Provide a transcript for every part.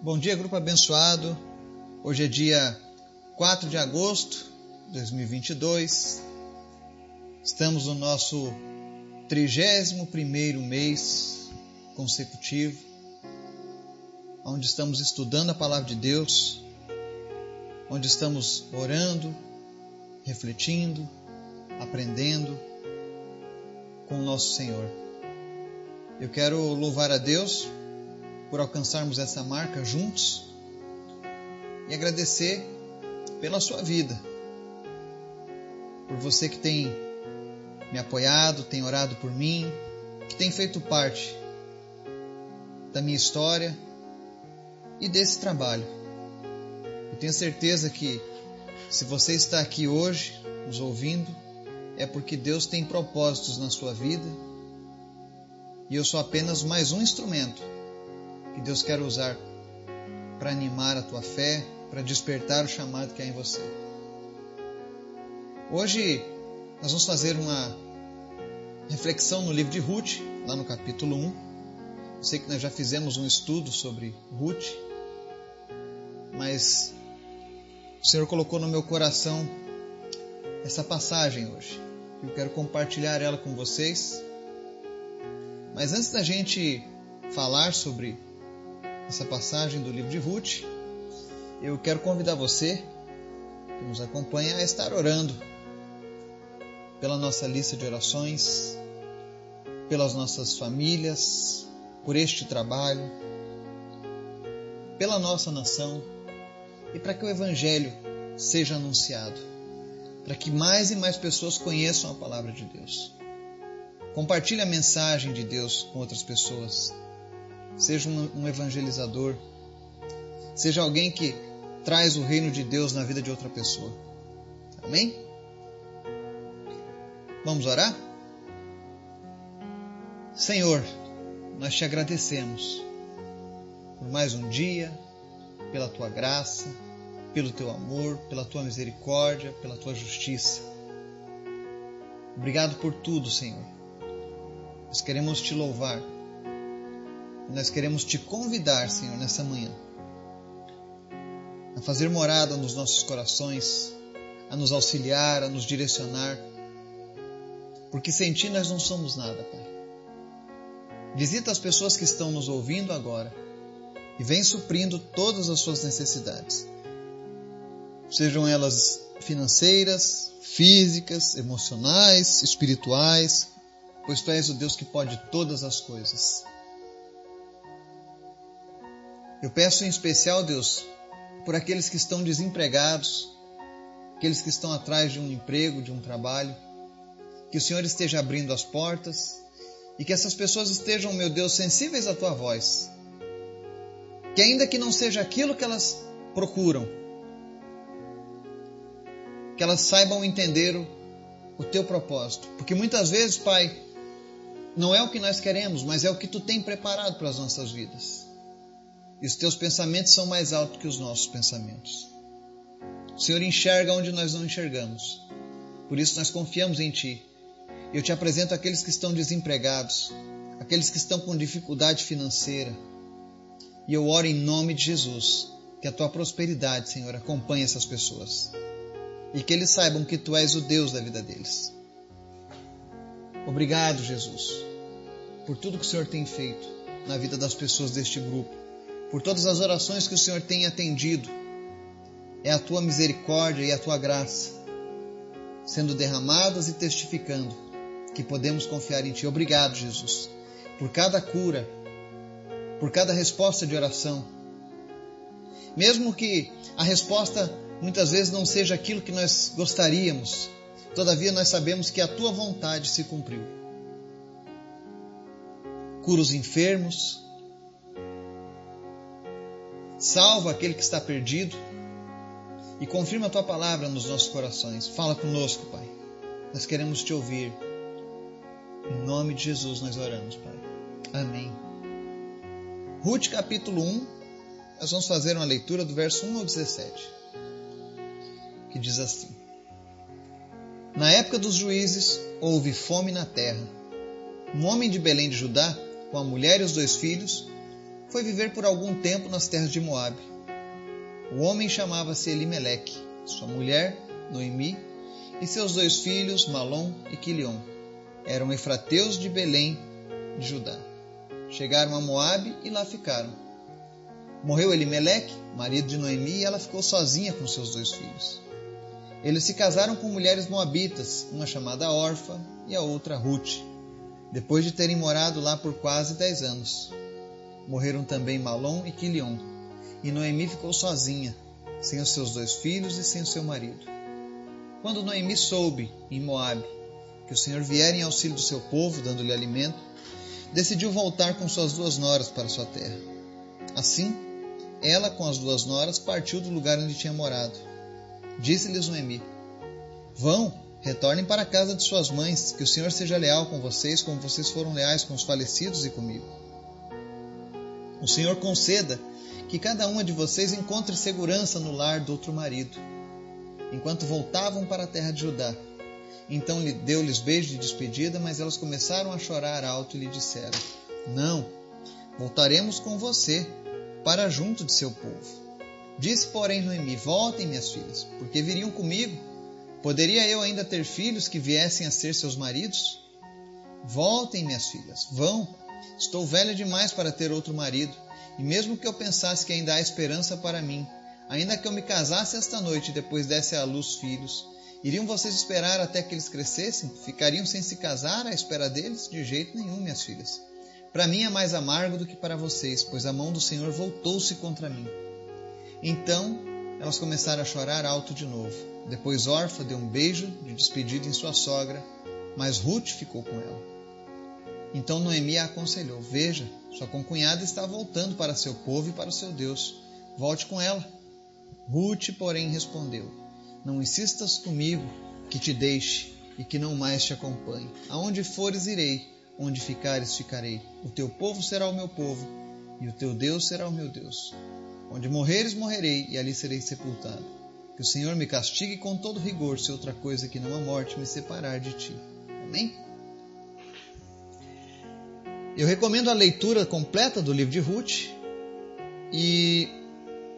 Bom dia, grupo abençoado. Hoje é dia 4 de agosto de 2022. Estamos no nosso 31 mês consecutivo, onde estamos estudando a palavra de Deus, onde estamos orando, refletindo, aprendendo com o nosso Senhor. Eu quero louvar a Deus por alcançarmos essa marca juntos e agradecer pela sua vida, por você que tem me apoiado, tem orado por mim, que tem feito parte da minha história e desse trabalho. Eu tenho certeza que se você está aqui hoje nos ouvindo, é porque Deus tem propósitos na sua vida e eu sou apenas mais um instrumento que Deus quer usar para animar a tua fé, para despertar o chamado que há em você. Hoje nós vamos fazer uma reflexão no livro de Ruth, lá no capítulo 1. Eu sei que nós já fizemos um estudo sobre Ruth, mas o Senhor colocou no meu coração essa passagem hoje. Eu quero compartilhar ela com vocês. Mas antes da gente falar sobre essa passagem do livro de Ruth, eu quero convidar você que nos acompanha a estar orando pela nossa lista de orações, pelas nossas famílias, por este trabalho, pela nossa nação e para que o Evangelho seja anunciado, para que mais e mais pessoas conheçam a palavra de Deus. Compartilhe a mensagem de Deus com outras pessoas. Seja um, evangelizador. Seja alguém que traz o reino de Deus na vida de outra pessoa. Amém? Vamos orar? Senhor, nós te agradecemos por mais um dia, pela tua graça, pelo teu amor, pela tua misericórdia, pela tua justiça. Obrigado por tudo, Senhor. Nós queremos te louvar. Nós queremos te convidar, Senhor, nessa manhã, a fazer morada nos nossos corações, a nos auxiliar, a nos direcionar, porque sem ti nós não somos nada, Pai. Visita as pessoas que estão nos ouvindo agora e vem suprindo todas as suas necessidades, sejam elas financeiras, físicas, emocionais, espirituais, pois tu és o Deus que pode todas as coisas. Eu peço em especial, Deus, por aqueles que estão desempregados, aqueles que estão atrás de um emprego, de um trabalho, que o Senhor esteja abrindo as portas e que essas pessoas estejam, meu Deus, sensíveis à tua voz. Que ainda que não seja aquilo que elas procuram, que elas saibam entender o, o teu propósito. Porque muitas vezes, Pai, não é o que nós queremos, mas é o que tu tem preparado para as nossas vidas. E os teus pensamentos são mais altos que os nossos pensamentos. O Senhor enxerga onde nós não enxergamos. Por isso nós confiamos em Ti. Eu te apresento aqueles que estão desempregados, aqueles que estão com dificuldade financeira. E eu oro em nome de Jesus, que a tua prosperidade, Senhor, acompanhe essas pessoas. E que eles saibam que tu és o Deus da vida deles. Obrigado, Jesus por tudo que o Senhor tem feito na vida das pessoas deste grupo, por todas as orações que o Senhor tem atendido. É a tua misericórdia e a tua graça sendo derramadas e testificando que podemos confiar em Ti. Obrigado, Jesus, por cada cura, por cada resposta de oração. Mesmo que a resposta muitas vezes não seja aquilo que nós gostaríamos, todavia nós sabemos que a Tua vontade se cumpriu cura os enfermos, salva aquele que está perdido e confirma a tua palavra nos nossos corações. Fala conosco, Pai. Nós queremos te ouvir. Em nome de Jesus nós oramos, Pai. Amém. Ruth capítulo 1, nós vamos fazer uma leitura do verso 1 ao 17, que diz assim: Na época dos juízes houve fome na terra. Um homem de Belém de Judá com a mulher e os dois filhos, foi viver por algum tempo nas terras de Moabe. O homem chamava-se Elimeleque, sua mulher, Noemi, e seus dois filhos, Malom e Quilion. Eram efrateus de Belém, de Judá. Chegaram a Moabe e lá ficaram. Morreu Elimeleque, marido de Noemi, e ela ficou sozinha com seus dois filhos. Eles se casaram com mulheres moabitas, uma chamada Orfa e a outra Ruth, depois de terem morado lá por quase dez anos. Morreram também Malom e Quilion, e Noemi ficou sozinha, sem os seus dois filhos e sem o seu marido. Quando Noemi soube, em Moabe, que o Senhor viera em auxílio do seu povo, dando-lhe alimento, decidiu voltar com suas duas noras para sua terra. Assim, ela, com as duas noras, partiu do lugar onde tinha morado. Disse-lhes Noemi: Vão, retornem para a casa de suas mães, que o Senhor seja leal com vocês, como vocês foram leais com os falecidos e comigo. O Senhor conceda que cada uma de vocês encontre segurança no lar do outro marido, enquanto voltavam para a terra de Judá. Então deu-lhes beijo de despedida, mas elas começaram a chorar alto e lhe disseram: Não, voltaremos com você para junto de seu povo. Disse, porém, Noemi: Voltem, minhas filhas, porque viriam comigo. Poderia eu ainda ter filhos que viessem a ser seus maridos? Voltem, minhas filhas, vão. Estou velha demais para ter outro marido, e mesmo que eu pensasse que ainda há esperança para mim, ainda que eu me casasse esta noite e depois desse à luz filhos, iriam vocês esperar até que eles crescessem? Ficariam sem se casar à espera deles? De jeito nenhum, minhas filhas. Para mim é mais amargo do que para vocês, pois a mão do Senhor voltou-se contra mim. Então elas começaram a chorar alto de novo. Depois Orfa deu um beijo de despedida em sua sogra, mas Ruth ficou com ela. Então Noemi a aconselhou: Veja, sua concunhada está voltando para seu povo e para o seu Deus. Volte com ela. Ruth, porém, respondeu: Não insistas comigo que te deixe e que não mais te acompanhe. Aonde fores, irei Onde ficares, ficarei. O teu povo será o meu povo, e o teu Deus será o meu Deus. Onde morreres, morrerei, e ali serei sepultado. Que o Senhor me castigue com todo rigor, se outra coisa que não a morte me separar de ti. Amém? Eu recomendo a leitura completa do livro de Ruth, e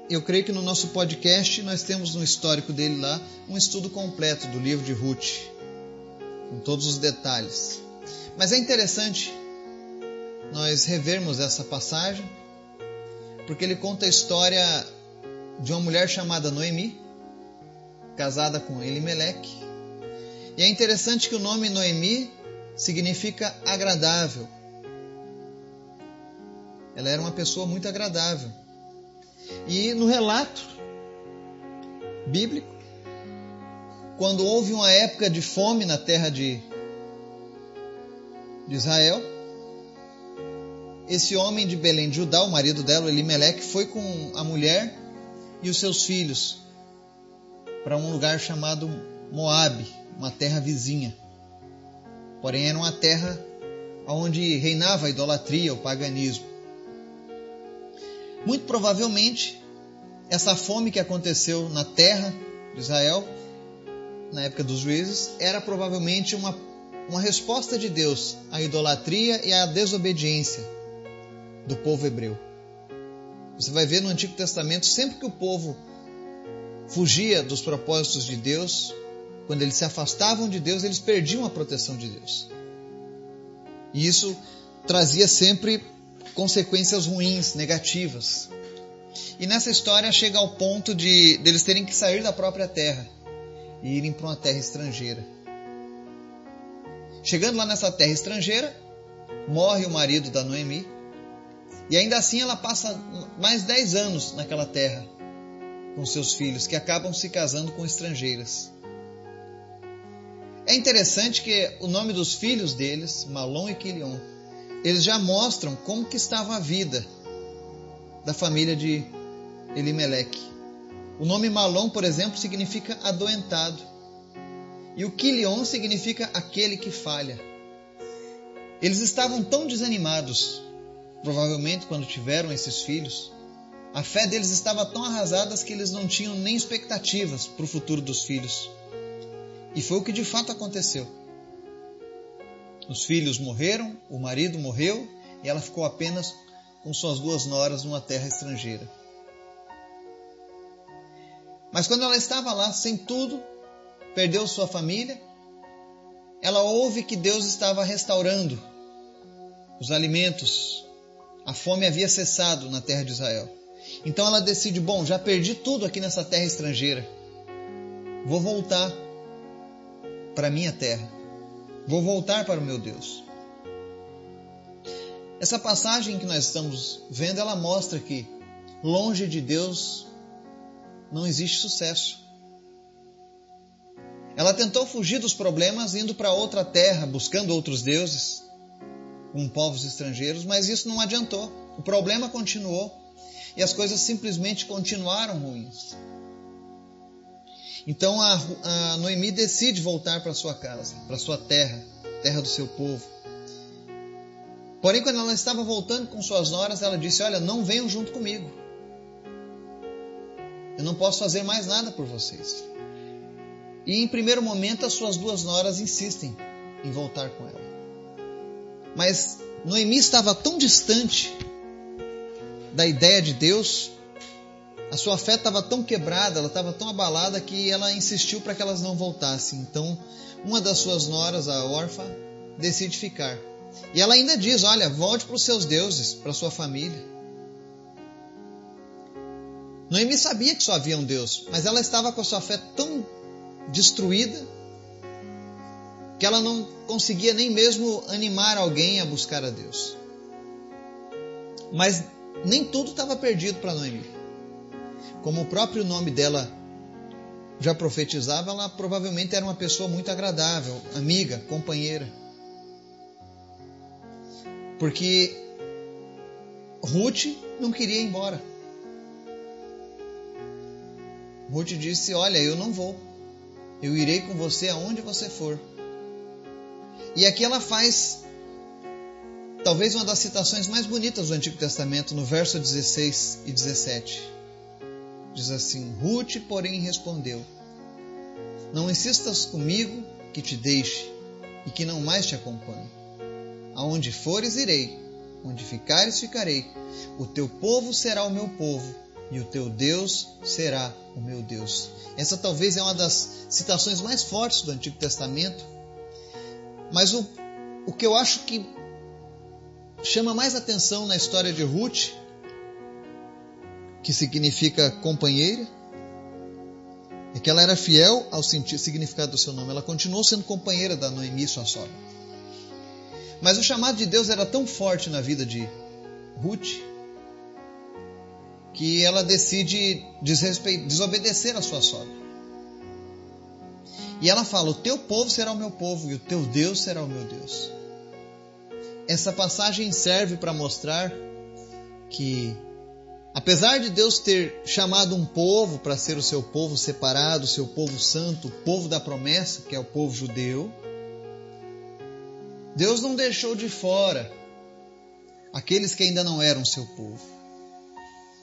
eu creio que no nosso podcast nós temos no histórico dele lá um estudo completo do livro de Ruth, com todos os detalhes. Mas é interessante nós revermos essa passagem, porque ele conta a história de uma mulher chamada Noemi, casada com Elimeleque. E é interessante que o nome Noemi significa agradável. Ela era uma pessoa muito agradável. E no relato bíblico, quando houve uma época de fome na terra de de Israel. Esse homem de Belém de Judá, o marido dela, Elimeleque, foi com a mulher e os seus filhos para um lugar chamado Moabe, uma terra vizinha. Porém, era uma terra onde reinava a idolatria, o paganismo. Muito provavelmente, essa fome que aconteceu na terra de Israel, na época dos juízes, era provavelmente uma uma resposta de Deus à idolatria e à desobediência do povo hebreu. Você vai ver no Antigo Testamento, sempre que o povo fugia dos propósitos de Deus, quando eles se afastavam de Deus, eles perdiam a proteção de Deus. E isso trazia sempre consequências ruins, negativas. E nessa história chega ao ponto de deles terem que sair da própria terra e irem para uma terra estrangeira. Chegando lá nessa terra estrangeira, morre o marido da Noemi. E ainda assim ela passa mais 10 anos naquela terra com seus filhos, que acabam se casando com estrangeiras. É interessante que o nome dos filhos deles, Malom e Quilion, eles já mostram como que estava a vida da família de Elimeleque. O nome Malom, por exemplo, significa adoentado. E o Kilion significa aquele que falha. Eles estavam tão desanimados, provavelmente quando tiveram esses filhos, a fé deles estava tão arrasada que eles não tinham nem expectativas para o futuro dos filhos. E foi o que de fato aconteceu. Os filhos morreram, o marido morreu e ela ficou apenas com suas duas noras numa terra estrangeira. Mas quando ela estava lá, sem tudo, perdeu sua família, ela ouve que Deus estava restaurando os alimentos, a fome havia cessado na terra de Israel. Então ela decide: bom, já perdi tudo aqui nessa terra estrangeira, vou voltar para minha terra, vou voltar para o meu Deus. Essa passagem que nós estamos vendo, ela mostra que longe de Deus não existe sucesso. Ela tentou fugir dos problemas indo para outra terra, buscando outros deuses, com povos estrangeiros, mas isso não adiantou. O problema continuou e as coisas simplesmente continuaram ruins. Então a, a Noemi decide voltar para sua casa, para sua terra, terra do seu povo. Porém, quando ela estava voltando com suas noras, ela disse: Olha, não venham junto comigo. Eu não posso fazer mais nada por vocês. E em primeiro momento, as suas duas noras insistem em voltar com ela. Mas Noemi estava tão distante da ideia de Deus, a sua fé estava tão quebrada, ela estava tão abalada que ela insistiu para que elas não voltassem. Então, uma das suas noras, a órfã, decide ficar. E ela ainda diz: Olha, volte para os seus deuses, para sua família. Noemi sabia que só havia um Deus, mas ela estava com a sua fé tão destruída que ela não conseguia nem mesmo animar alguém a buscar a Deus. Mas nem tudo estava perdido para Noemi. Como o próprio nome dela já profetizava, ela provavelmente era uma pessoa muito agradável, amiga, companheira. Porque Ruth não queria ir embora. Ruth disse: Olha, eu não vou. Eu irei com você aonde você for. E aqui ela faz talvez uma das citações mais bonitas do Antigo Testamento, no verso 16 e 17. Diz assim: Ruth, porém, respondeu: Não insistas comigo que te deixe e que não mais te acompanhe. Aonde fores, irei, onde ficares, ficarei. O teu povo será o meu povo e o teu Deus será o meu Deus. Essa talvez é uma das citações mais fortes do Antigo Testamento mas o, o que eu acho que chama mais atenção na história de Ruth, que significa companheira, é que ela era fiel ao significado do seu nome. Ela continuou sendo companheira da Noemi, sua sogra. Mas o chamado de Deus era tão forte na vida de Ruth que ela decide desobedecer a sua sogra. E ela fala: O teu povo será o meu povo e o teu Deus será o meu Deus. Essa passagem serve para mostrar que, apesar de Deus ter chamado um povo para ser o seu povo separado, o seu povo santo, o povo da promessa, que é o povo judeu, Deus não deixou de fora aqueles que ainda não eram seu povo.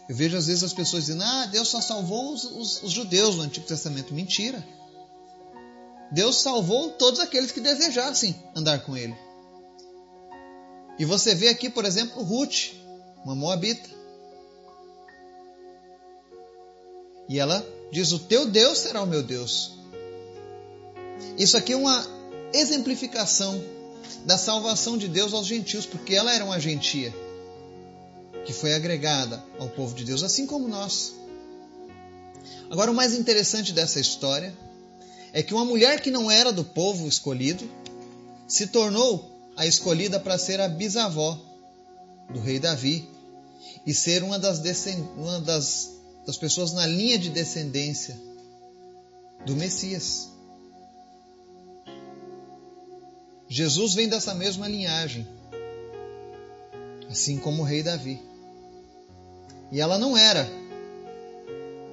Eu vejo às vezes as pessoas dizendo: Ah, Deus só salvou os, os, os judeus no Antigo Testamento. Mentira. Deus salvou todos aqueles que desejassem andar com ele. E você vê aqui, por exemplo, Ruth, uma moabita. E ela diz: O teu Deus será o meu Deus. Isso aqui é uma exemplificação da salvação de Deus aos gentios, porque ela era uma gentia que foi agregada ao povo de Deus, assim como nós. Agora, o mais interessante dessa história é que uma mulher que não era do povo escolhido se tornou a escolhida para ser a bisavó do rei Davi e ser uma das, uma das, das pessoas na linha de descendência do Messias. Jesus vem dessa mesma linhagem, assim como o rei Davi. E ela não era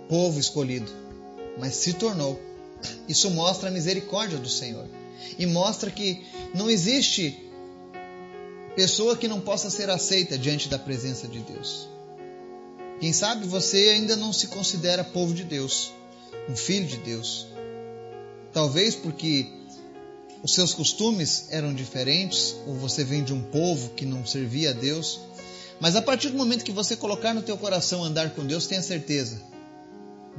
povo escolhido, mas se tornou. Isso mostra a misericórdia do Senhor e mostra que não existe pessoa que não possa ser aceita diante da presença de Deus. Quem sabe você ainda não se considera povo de Deus, um filho de Deus. Talvez porque os seus costumes eram diferentes, ou você vem de um povo que não servia a Deus, Mas a partir do momento que você colocar no teu coração andar com Deus, tenha certeza,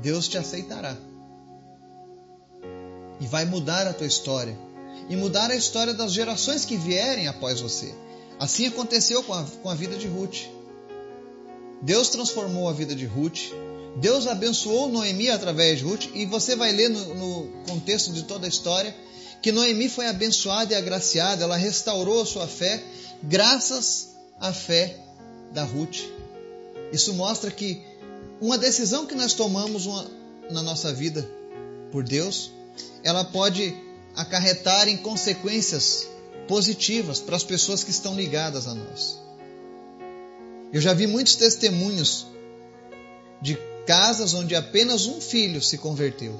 Deus te aceitará. E vai mudar a tua história. E mudar a história das gerações que vierem após você. Assim aconteceu com a, com a vida de Ruth. Deus transformou a vida de Ruth. Deus abençoou Noemi através de Ruth. E você vai ler no, no contexto de toda a história que Noemi foi abençoada e agraciada. Ela restaurou a sua fé graças à fé da Ruth. Isso mostra que uma decisão que nós tomamos uma, na nossa vida por Deus, ela pode acarretar em consequências positivas para as pessoas que estão ligadas a nós. Eu já vi muitos testemunhos de casas onde apenas um filho se converteu.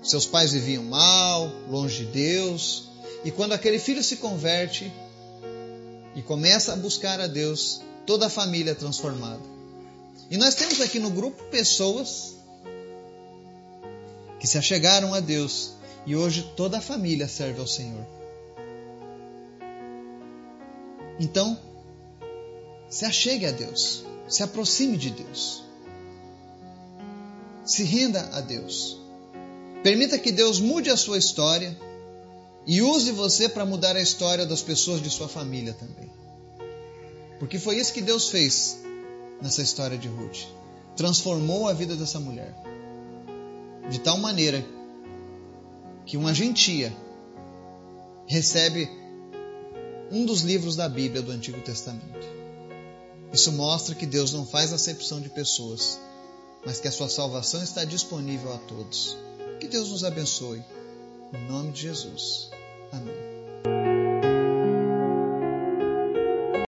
Seus pais viviam mal, longe de Deus, e quando aquele filho se converte, e começa a buscar a Deus, toda a família é transformada. E nós temos aqui no grupo pessoas que se achegaram a Deus e hoje toda a família serve ao Senhor. Então, se achegue a Deus, se aproxime de Deus, se renda a Deus. Permita que Deus mude a sua história e use você para mudar a história das pessoas de sua família também. Porque foi isso que Deus fez nessa história de Ruth. Transformou a vida dessa mulher. De tal maneira que uma gentia recebe um dos livros da Bíblia do Antigo Testamento. Isso mostra que Deus não faz acepção de pessoas, mas que a sua salvação está disponível a todos. Que Deus nos abençoe. Em nome de Jesus. Amém.